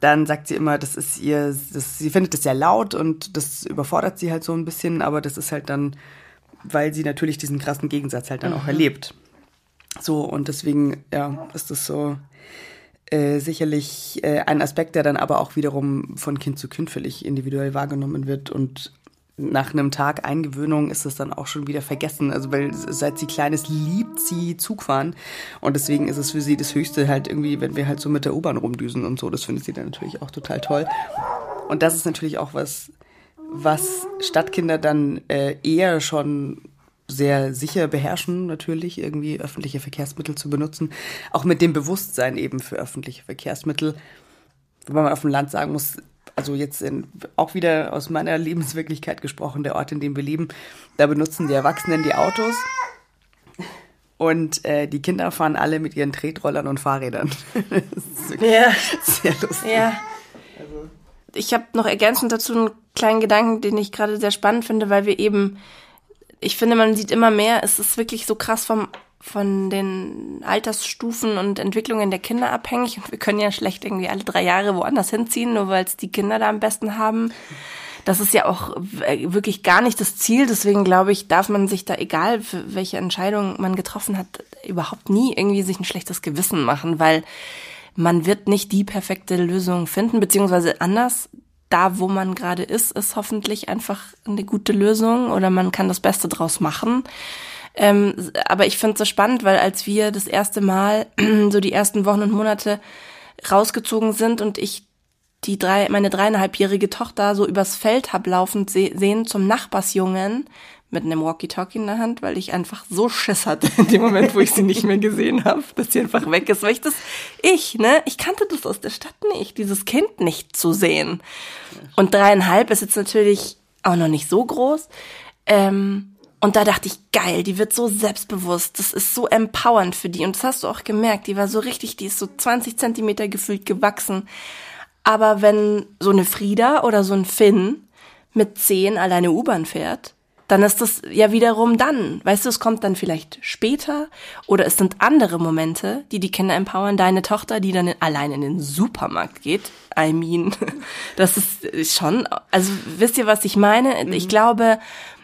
Dann sagt sie immer, das ist ihr, das, sie findet das sehr laut und das überfordert sie halt so ein bisschen, aber das ist halt dann, weil sie natürlich diesen krassen Gegensatz halt dann mhm. auch erlebt. So, und deswegen, ja, ist das so, äh, sicherlich äh, ein Aspekt, der dann aber auch wiederum von Kind zu Kind völlig individuell wahrgenommen wird und nach einem Tag Eingewöhnung ist es dann auch schon wieder vergessen. Also weil seit sie klein ist, liebt sie Zugfahren und deswegen ist es für sie das Höchste halt irgendwie, wenn wir halt so mit der U-Bahn rumdüsen und so. Das findet sie dann natürlich auch total toll. Und das ist natürlich auch was, was Stadtkinder dann äh, eher schon sehr sicher beherrschen, natürlich irgendwie öffentliche Verkehrsmittel zu benutzen. Auch mit dem Bewusstsein eben für öffentliche Verkehrsmittel. Wobei man auf dem Land sagen muss, also jetzt in, auch wieder aus meiner Lebenswirklichkeit gesprochen, der Ort, in dem wir leben, da benutzen die Erwachsenen die Autos und äh, die Kinder fahren alle mit ihren Tretrollern und Fahrrädern. ja. Sehr lustig. Ja. Also. Ich habe noch ergänzend dazu einen kleinen Gedanken, den ich gerade sehr spannend finde, weil wir eben ich finde, man sieht immer mehr, es ist wirklich so krass vom, von den Altersstufen und Entwicklungen der Kinder abhängig. Und wir können ja schlecht irgendwie alle drei Jahre woanders hinziehen, nur weil es die Kinder da am besten haben. Das ist ja auch wirklich gar nicht das Ziel. Deswegen glaube ich, darf man sich da, egal für welche Entscheidung man getroffen hat, überhaupt nie irgendwie sich ein schlechtes Gewissen machen, weil man wird nicht die perfekte Lösung finden, beziehungsweise anders da, wo man gerade ist, ist hoffentlich einfach eine gute Lösung oder man kann das Beste draus machen. Ähm, aber ich finde es so spannend, weil als wir das erste Mal, so die ersten Wochen und Monate rausgezogen sind und ich die drei, meine dreieinhalbjährige Tochter so übers Feld hab laufend sehen zum Nachbarsjungen mit einem Walkie-Talkie in der Hand, weil ich einfach so Schiss hatte in dem Moment, wo ich sie nicht mehr gesehen habe, dass sie einfach weg ist. Weil ich das, ich, ne, ich kannte das aus der Stadt nicht, dieses Kind nicht zu sehen. Und dreieinhalb ist jetzt natürlich auch noch nicht so groß. Ähm, und da dachte ich, geil, die wird so selbstbewusst. Das ist so empowernd für die. Und das hast du auch gemerkt. Die war so richtig, die ist so 20 Zentimeter gefühlt gewachsen. Aber wenn so eine Frieda oder so ein Finn mit zehn alleine U-Bahn fährt, dann ist das ja wiederum dann. Weißt du, es kommt dann vielleicht später oder es sind andere Momente, die die Kinder empowern. Deine Tochter, die dann allein in den Supermarkt geht. I mean, das ist schon, also wisst ihr, was ich meine? Mhm. Ich glaube,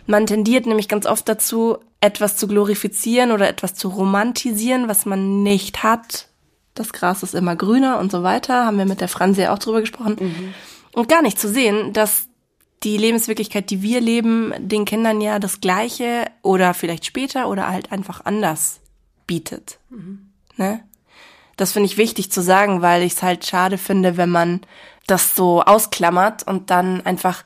man tendiert nämlich ganz oft dazu, etwas zu glorifizieren oder etwas zu romantisieren, was man nicht hat. Das Gras ist immer grüner und so weiter. Haben wir mit der Franzi auch drüber gesprochen. Mhm. Und gar nicht zu sehen, dass die Lebenswirklichkeit, die wir leben, den Kindern ja das Gleiche oder vielleicht später oder halt einfach anders bietet. Mhm. Ne? Das finde ich wichtig zu sagen, weil ich es halt schade finde, wenn man das so ausklammert und dann einfach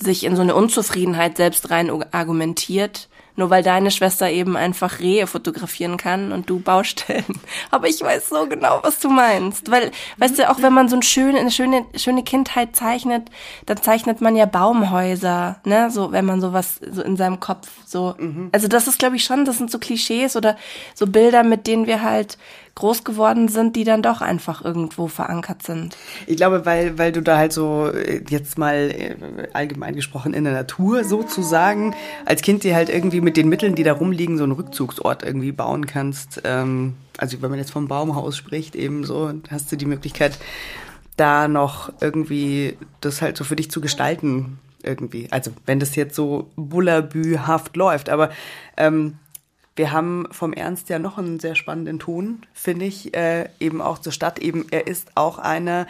sich in so eine Unzufriedenheit selbst rein argumentiert nur weil deine Schwester eben einfach Rehe fotografieren kann und du Baustellen. Aber ich weiß so genau, was du meinst. Weil, weißt du, auch wenn man so ein schöne, eine schöne, schöne Kindheit zeichnet, dann zeichnet man ja Baumhäuser, ne? So, wenn man sowas so in seinem Kopf so. Mhm. Also das ist, glaube ich, schon, das sind so Klischees oder so Bilder, mit denen wir halt groß geworden sind, die dann doch einfach irgendwo verankert sind. Ich glaube, weil, weil du da halt so äh, jetzt mal äh, allgemein gesprochen in der Natur sozusagen als Kind dir halt irgendwie mit den Mitteln, die da rumliegen, so einen Rückzugsort irgendwie bauen kannst. Ähm, also wenn man jetzt vom Baumhaus spricht, eben so, hast du die Möglichkeit, da noch irgendwie das halt so für dich zu gestalten irgendwie. Also wenn das jetzt so bullabühaft läuft, aber ähm, wir haben vom Ernst ja noch einen sehr spannenden Ton, finde ich, äh, eben auch zur Stadt. Eben, er ist auch einer,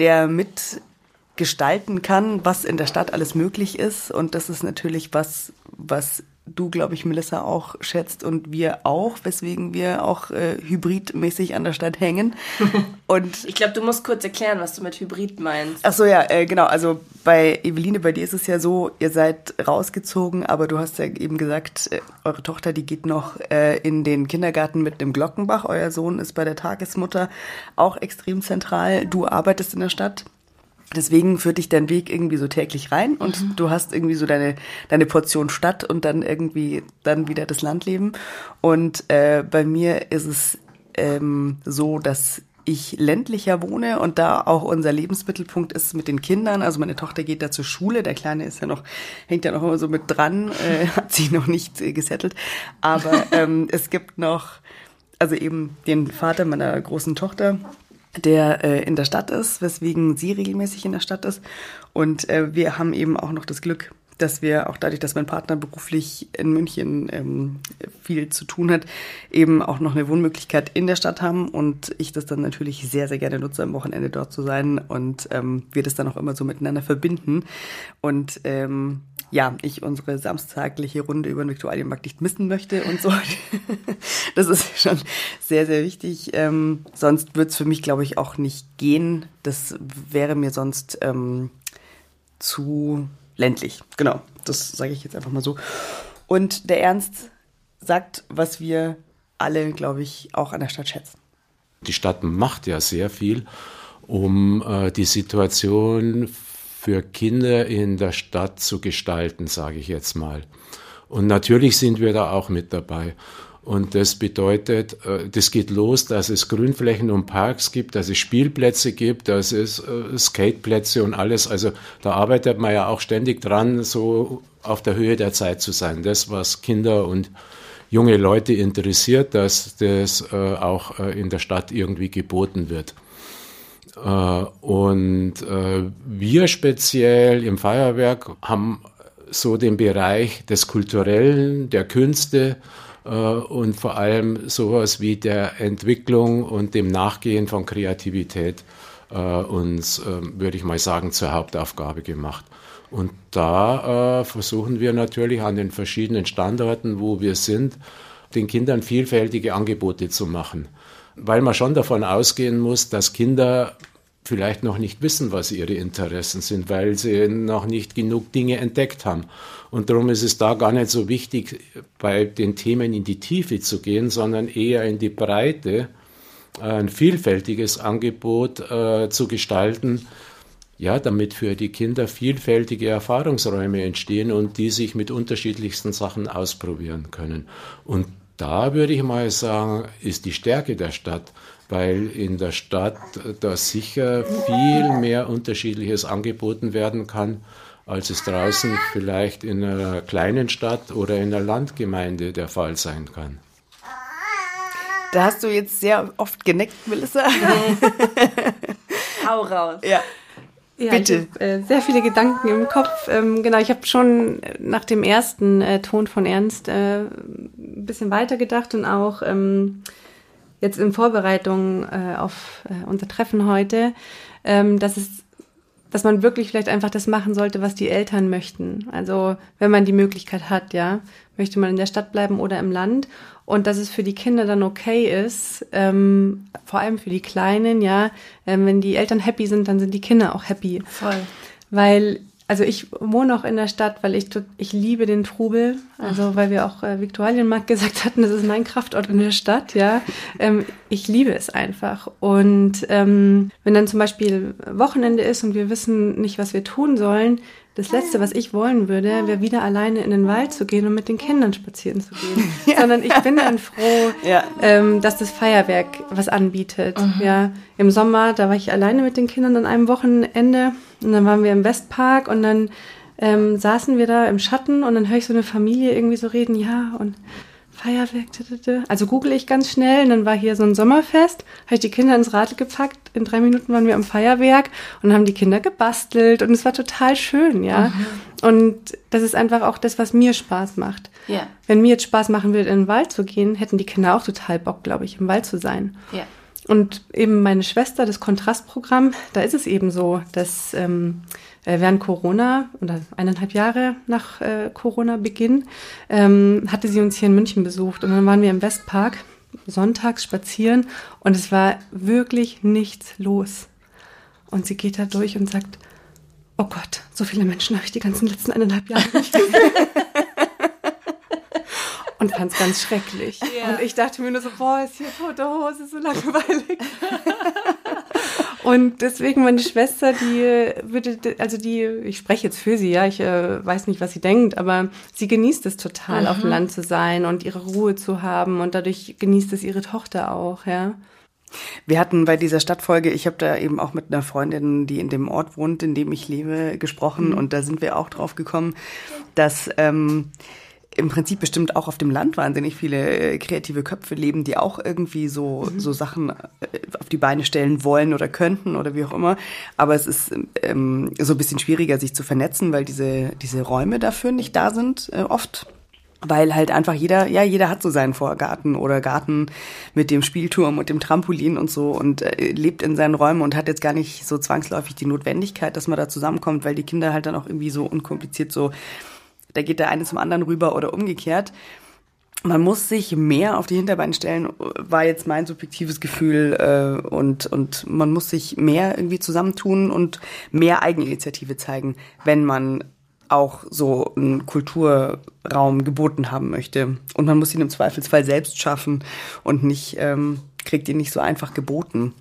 der mitgestalten kann, was in der Stadt alles möglich ist. Und das ist natürlich was, was du, glaube ich, Melissa auch schätzt und wir auch, weswegen wir auch äh, hybridmäßig an der Stadt hängen. Und ich glaube, du musst kurz erklären, was du mit Hybrid meinst. Ach so, ja, äh, genau. Also bei Eveline, bei dir ist es ja so, ihr seid rausgezogen, aber du hast ja eben gesagt, äh, eure Tochter, die geht noch äh, in den Kindergarten mit dem Glockenbach. Euer Sohn ist bei der Tagesmutter auch extrem zentral. Du arbeitest in der Stadt. Deswegen führt dich dein Weg irgendwie so täglich rein und mhm. du hast irgendwie so deine, deine Portion Stadt und dann irgendwie dann wieder das Landleben. Und äh, bei mir ist es ähm, so, dass ich ländlicher wohne und da auch unser Lebensmittelpunkt ist mit den Kindern. Also meine Tochter geht da zur Schule, der Kleine ist ja noch, hängt ja noch immer so mit dran, äh, hat sich noch nicht äh, gesettelt. Aber ähm, es gibt noch, also eben den Vater meiner großen Tochter, der äh, in der Stadt ist, weswegen sie regelmäßig in der Stadt ist. Und äh, wir haben eben auch noch das Glück, dass wir auch dadurch, dass mein Partner beruflich in München ähm, viel zu tun hat, eben auch noch eine Wohnmöglichkeit in der Stadt haben und ich das dann natürlich sehr, sehr gerne nutze, am Wochenende dort zu sein und ähm, wir das dann auch immer so miteinander verbinden. Und ähm, ja, ich unsere samstagliche Runde über den Viktualienmarkt nicht missen möchte und so. das ist schon sehr, sehr wichtig. Ähm, sonst es für mich, glaube ich, auch nicht gehen. Das wäre mir sonst ähm, zu ländlich. Genau, das sage ich jetzt einfach mal so. Und der Ernst sagt, was wir alle, glaube ich, auch an der Stadt schätzen. Die Stadt macht ja sehr viel, um äh, die Situation für Kinder in der Stadt zu gestalten, sage ich jetzt mal. Und natürlich sind wir da auch mit dabei. Und das bedeutet, äh, das geht los, dass es Grünflächen und Parks gibt, dass es Spielplätze gibt, dass es äh, Skateplätze und alles. Also da arbeitet man ja auch ständig dran, so auf der Höhe der Zeit zu sein. Das, was Kinder und junge Leute interessiert, dass das äh, auch in der Stadt irgendwie geboten wird. Äh, und äh, wir speziell im Feuerwerk haben so den Bereich des Kulturellen, der Künste äh, und vor allem sowas wie der Entwicklung und dem Nachgehen von Kreativität uns, würde ich mal sagen, zur Hauptaufgabe gemacht. Und da versuchen wir natürlich an den verschiedenen Standorten, wo wir sind, den Kindern vielfältige Angebote zu machen weil man schon davon ausgehen muss, dass Kinder vielleicht noch nicht wissen, was ihre Interessen sind, weil sie noch nicht genug Dinge entdeckt haben. Und darum ist es da gar nicht so wichtig, bei den Themen in die Tiefe zu gehen, sondern eher in die Breite, ein vielfältiges Angebot äh, zu gestalten, ja, damit für die Kinder vielfältige Erfahrungsräume entstehen und die sich mit unterschiedlichsten Sachen ausprobieren können. Und da würde ich mal sagen, ist die Stärke der Stadt, weil in der Stadt da sicher viel mehr Unterschiedliches angeboten werden kann, als es draußen vielleicht in einer kleinen Stadt oder in einer Landgemeinde der Fall sein kann. Da hast du jetzt sehr oft geneckt, Melissa. Hau raus. Ja. Ja, Bitte. Ich hab, äh, sehr viele Gedanken im Kopf. Ähm, genau, ich habe schon nach dem ersten äh, Ton von Ernst äh, ein bisschen weitergedacht und auch ähm, jetzt in Vorbereitung äh, auf äh, unser Treffen heute, ähm, dass es dass man wirklich vielleicht einfach das machen sollte, was die Eltern möchten. Also wenn man die Möglichkeit hat, ja, möchte man in der Stadt bleiben oder im Land und dass es für die Kinder dann okay ist, ähm, vor allem für die Kleinen, ja, ähm, wenn die Eltern happy sind, dann sind die Kinder auch happy. Voll. Weil also ich wohne auch in der Stadt, weil ich ich liebe den Trubel. Also weil wir auch äh, Viktualienmarkt gesagt hatten, das ist mein Kraftort in der Stadt, ja. Ähm, ich liebe es einfach. Und ähm, wenn dann zum Beispiel Wochenende ist und wir wissen nicht, was wir tun sollen, Das Letzte, was ich wollen würde, wäre wieder alleine in den Wald zu gehen und mit den Kindern spazieren zu gehen. Ja. Sondern ich bin dann froh, ja. ähm, dass das Feuerwerk was anbietet. Mhm. Ja, im Sommer, da war ich alleine mit den Kindern an einem Wochenende und dann waren wir im Westpark und dann ähm, saßen wir da im Schatten und dann höre ich so eine Familie irgendwie so reden, ja, und Feuerwerk, also google ich ganz schnell und dann war hier so ein Sommerfest, habe ich die Kinder ins Radl gepackt, in drei Minuten waren wir am Feuerwerk und haben die Kinder gebastelt und es war total schön, ja. Mhm. Und das ist einfach auch das, was mir Spaß macht. Ja. Wenn mir jetzt Spaß machen würde, in den Wald zu gehen, hätten die Kinder auch total Bock, glaube ich, im Wald zu sein. Ja. Und eben meine Schwester, das Kontrastprogramm, da ist es eben so, dass ähm, äh, während Corona oder eineinhalb Jahre nach äh, Corona-Beginn ähm, hatte sie uns hier in München besucht und dann waren wir im Westpark sonntags spazieren und es war wirklich nichts los. Und sie geht da durch und sagt, oh Gott, so viele Menschen habe ich die ganzen letzten eineinhalb Jahre nicht gesehen. und fand es ganz schrecklich. Yeah. Und ich dachte mir nur so, boah, ist hier tote Hose so langweilig. und deswegen meine Schwester, die würde, also die, ich spreche jetzt für sie, ja, ich äh, weiß nicht, was sie denkt, aber sie genießt es total, mhm. auf dem mhm. Land zu sein und ihre Ruhe zu haben und dadurch genießt es ihre Tochter auch, ja. Wir hatten bei dieser Stadtfolge, ich habe da eben auch mit einer Freundin, die in dem Ort wohnt, in dem ich lebe, gesprochen mhm. und da sind wir auch drauf gekommen, dass ähm, im Prinzip bestimmt auch auf dem Land wahnsinnig viele äh, kreative Köpfe leben, die auch irgendwie so, mhm. so Sachen äh, auf die Beine stellen wollen oder könnten oder wie auch immer. Aber es ist ähm, so ein bisschen schwieriger, sich zu vernetzen, weil diese, diese Räume dafür nicht da sind, äh, oft weil halt einfach jeder, ja, jeder hat so seinen Vorgarten oder Garten mit dem Spielturm und dem Trampolin und so und äh, lebt in seinen Räumen und hat jetzt gar nicht so zwangsläufig die Notwendigkeit, dass man da zusammenkommt, weil die Kinder halt dann auch irgendwie so unkompliziert so da geht der eine zum anderen rüber oder umgekehrt. Man muss sich mehr auf die Hinterbeine stellen, war jetzt mein subjektives Gefühl äh, und und man muss sich mehr irgendwie zusammentun und mehr Eigeninitiative zeigen, wenn man auch so einen Kulturraum geboten haben möchte. Und man muss ihn im Zweifelsfall selbst schaffen und nicht ähm, kriegt ihn nicht so einfach geboten.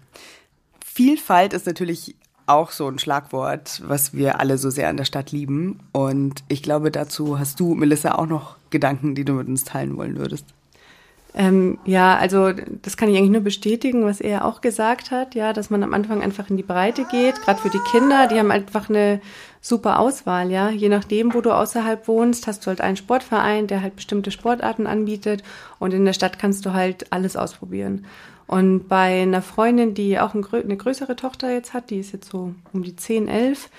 Vielfalt ist natürlich auch so ein Schlagwort, was wir alle so sehr an der Stadt lieben. Und ich glaube, dazu hast du, Melissa, auch noch Gedanken, die du mit uns teilen wollen würdest. Ähm, ja, also das kann ich eigentlich nur bestätigen, was er auch gesagt hat, ja, dass man am Anfang einfach in die Breite geht, gerade für die Kinder, die haben einfach eine super Auswahl, ja. Je nachdem, wo du außerhalb wohnst, hast du halt einen Sportverein, der halt bestimmte Sportarten anbietet und in der Stadt kannst du halt alles ausprobieren. Und bei einer Freundin, die auch eine größere Tochter jetzt hat, die ist jetzt so um die 10, 11,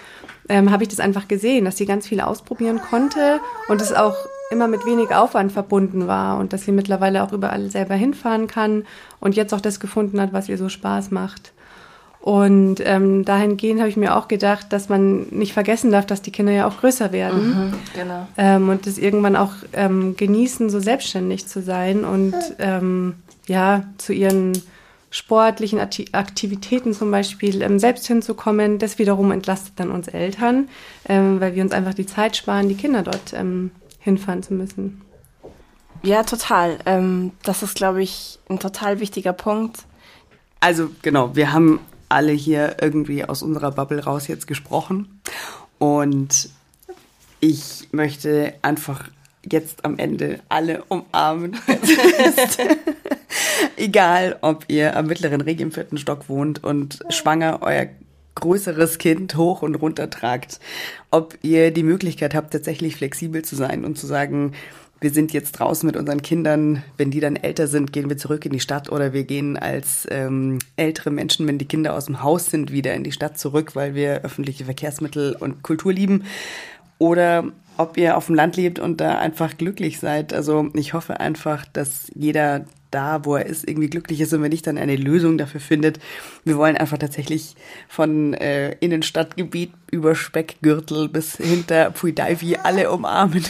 ähm, habe ich das einfach gesehen, dass sie ganz viel ausprobieren konnte und es auch immer mit wenig Aufwand verbunden war und dass sie mittlerweile auch überall selber hinfahren kann und jetzt auch das gefunden hat, was ihr so Spaß macht. Und ähm, dahingehend habe ich mir auch gedacht, dass man nicht vergessen darf, dass die Kinder ja auch größer werden. Mhm, genau. Ähm, und das irgendwann auch ähm, genießen, so selbstständig zu sein und ähm, ja, zu ihren sportlichen Aktivitäten zum Beispiel ähm, selbst hinzukommen. Das wiederum entlastet dann uns Eltern, ähm, weil wir uns einfach die Zeit sparen, die Kinder dort ähm, hinfahren zu müssen. Ja, total. Ähm, das ist, glaube ich, ein total wichtiger Punkt. Also genau, wir haben alle hier irgendwie aus unserer Bubble raus jetzt gesprochen und ich möchte einfach jetzt am Ende alle umarmen. Egal, ob ihr am mittleren Ring im vierten Stock wohnt und schwanger euer größeres Kind hoch und runter tragt, ob ihr die Möglichkeit habt, tatsächlich flexibel zu sein und zu sagen, wir sind jetzt draußen mit unseren Kindern, wenn die dann älter sind, gehen wir zurück in die Stadt oder wir gehen als ähm, ältere Menschen, wenn die Kinder aus dem Haus sind, wieder in die Stadt zurück, weil wir öffentliche Verkehrsmittel und Kultur lieben. Oder ob ihr auf dem Land lebt und da einfach glücklich seid. Also ich hoffe einfach, dass jeder da, wo er ist, irgendwie glücklich ist und wenn nicht, dann eine Lösung dafür findet. Wir wollen einfach tatsächlich von äh, Innenstadtgebiet über Speckgürtel bis hinter Puidaivi alle umarmen.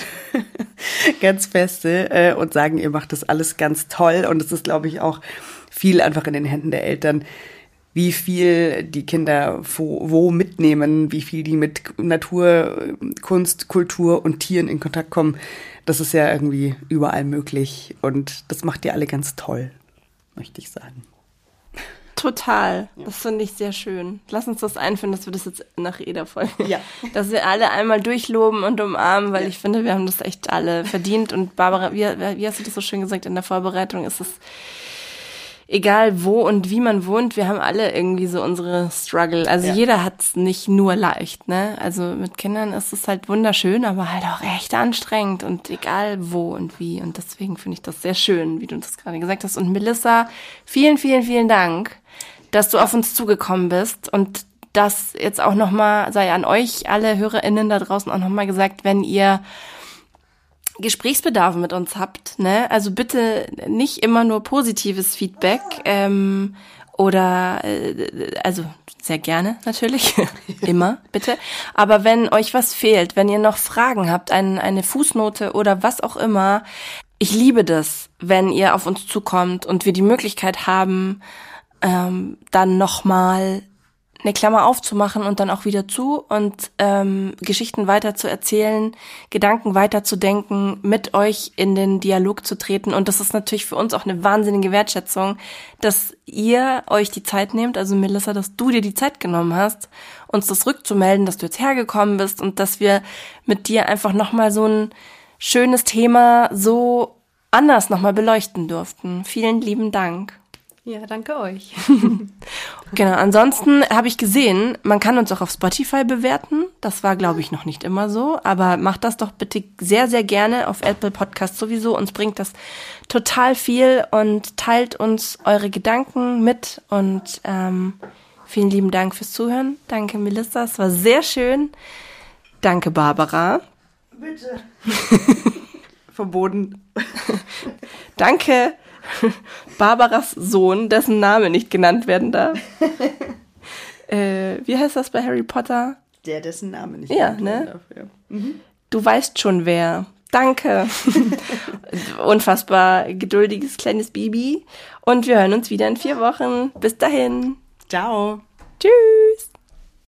ganz feste äh, und sagen, ihr macht das alles ganz toll und es ist, glaube ich, auch viel einfach in den Händen der Eltern, wie viel die Kinder wo, wo mitnehmen, wie viel die mit Natur, Kunst, Kultur und Tieren in Kontakt kommen. Das ist ja irgendwie überall möglich und das macht ihr alle ganz toll, möchte ich sagen. Total. Das finde ich sehr schön. Lass uns das einführen, dass wir das jetzt nach jeder Folge, Ja. dass wir alle einmal durchloben und umarmen, weil ich finde, wir haben das echt alle verdient. Und Barbara, wie, wie hast du das so schön gesagt in der Vorbereitung, ist es egal wo und wie man wohnt, wir haben alle irgendwie so unsere Struggle. Also Ja. jeder hat's nicht nur leicht, ne? Also mit Kindern ist es halt wunderschön, aber halt auch echt anstrengend und egal wo und wie. Und deswegen finde ich das sehr schön, wie du das gerade gesagt hast. Und Melissa, vielen, vielen, vielen Dank, dass du auf uns zugekommen bist und das jetzt auch nochmal, sei an euch alle HörerInnen da draußen auch nochmal gesagt, wenn ihr Gesprächsbedarf mit uns habt, ne? Also bitte nicht immer nur positives Feedback ähm, oder äh, also sehr gerne natürlich immer bitte. Aber wenn euch was fehlt, wenn ihr noch Fragen habt, ein, eine Fußnote oder was auch immer, ich liebe das, wenn ihr auf uns zukommt und wir die Möglichkeit haben, ähm, dann nochmal eine Klammer aufzumachen und dann auch wieder zu und ähm, Geschichten weiter zu erzählen, Gedanken weiter zu denken, mit euch in den Dialog zu treten. Und das ist natürlich für uns auch eine wahnsinnige Wertschätzung, dass ihr euch die Zeit nehmt, also Melissa, dass du dir die Zeit genommen hast, uns das rückzumelden, dass du jetzt hergekommen bist und dass wir mit dir einfach nochmal so ein schönes Thema so anders nochmal beleuchten durften. Vielen lieben Dank. Ja, danke euch. Genau, ansonsten habe ich gesehen, man kann uns auch auf Spotify bewerten. Das war, glaube ich, noch nicht immer so. Aber macht das doch bitte sehr, sehr gerne auf Apple Podcast sowieso. Uns bringt das total viel und teilt uns eure Gedanken mit. Und ähm, vielen lieben Dank fürs Zuhören. Danke, Melissa. Es war sehr schön. Danke, Barbara. Verboten. Danke, Barbaras Sohn, dessen Name nicht genannt werden darf. äh, wie heißt das bei Harry Potter? Der, dessen Name nicht Ja, genannt ne? werden darf, ja. Du weißt schon wer. Danke. Unfassbar geduldiges kleines Baby. Und wir hören uns wieder in vier Wochen. Bis dahin. Ciao. Tschüss.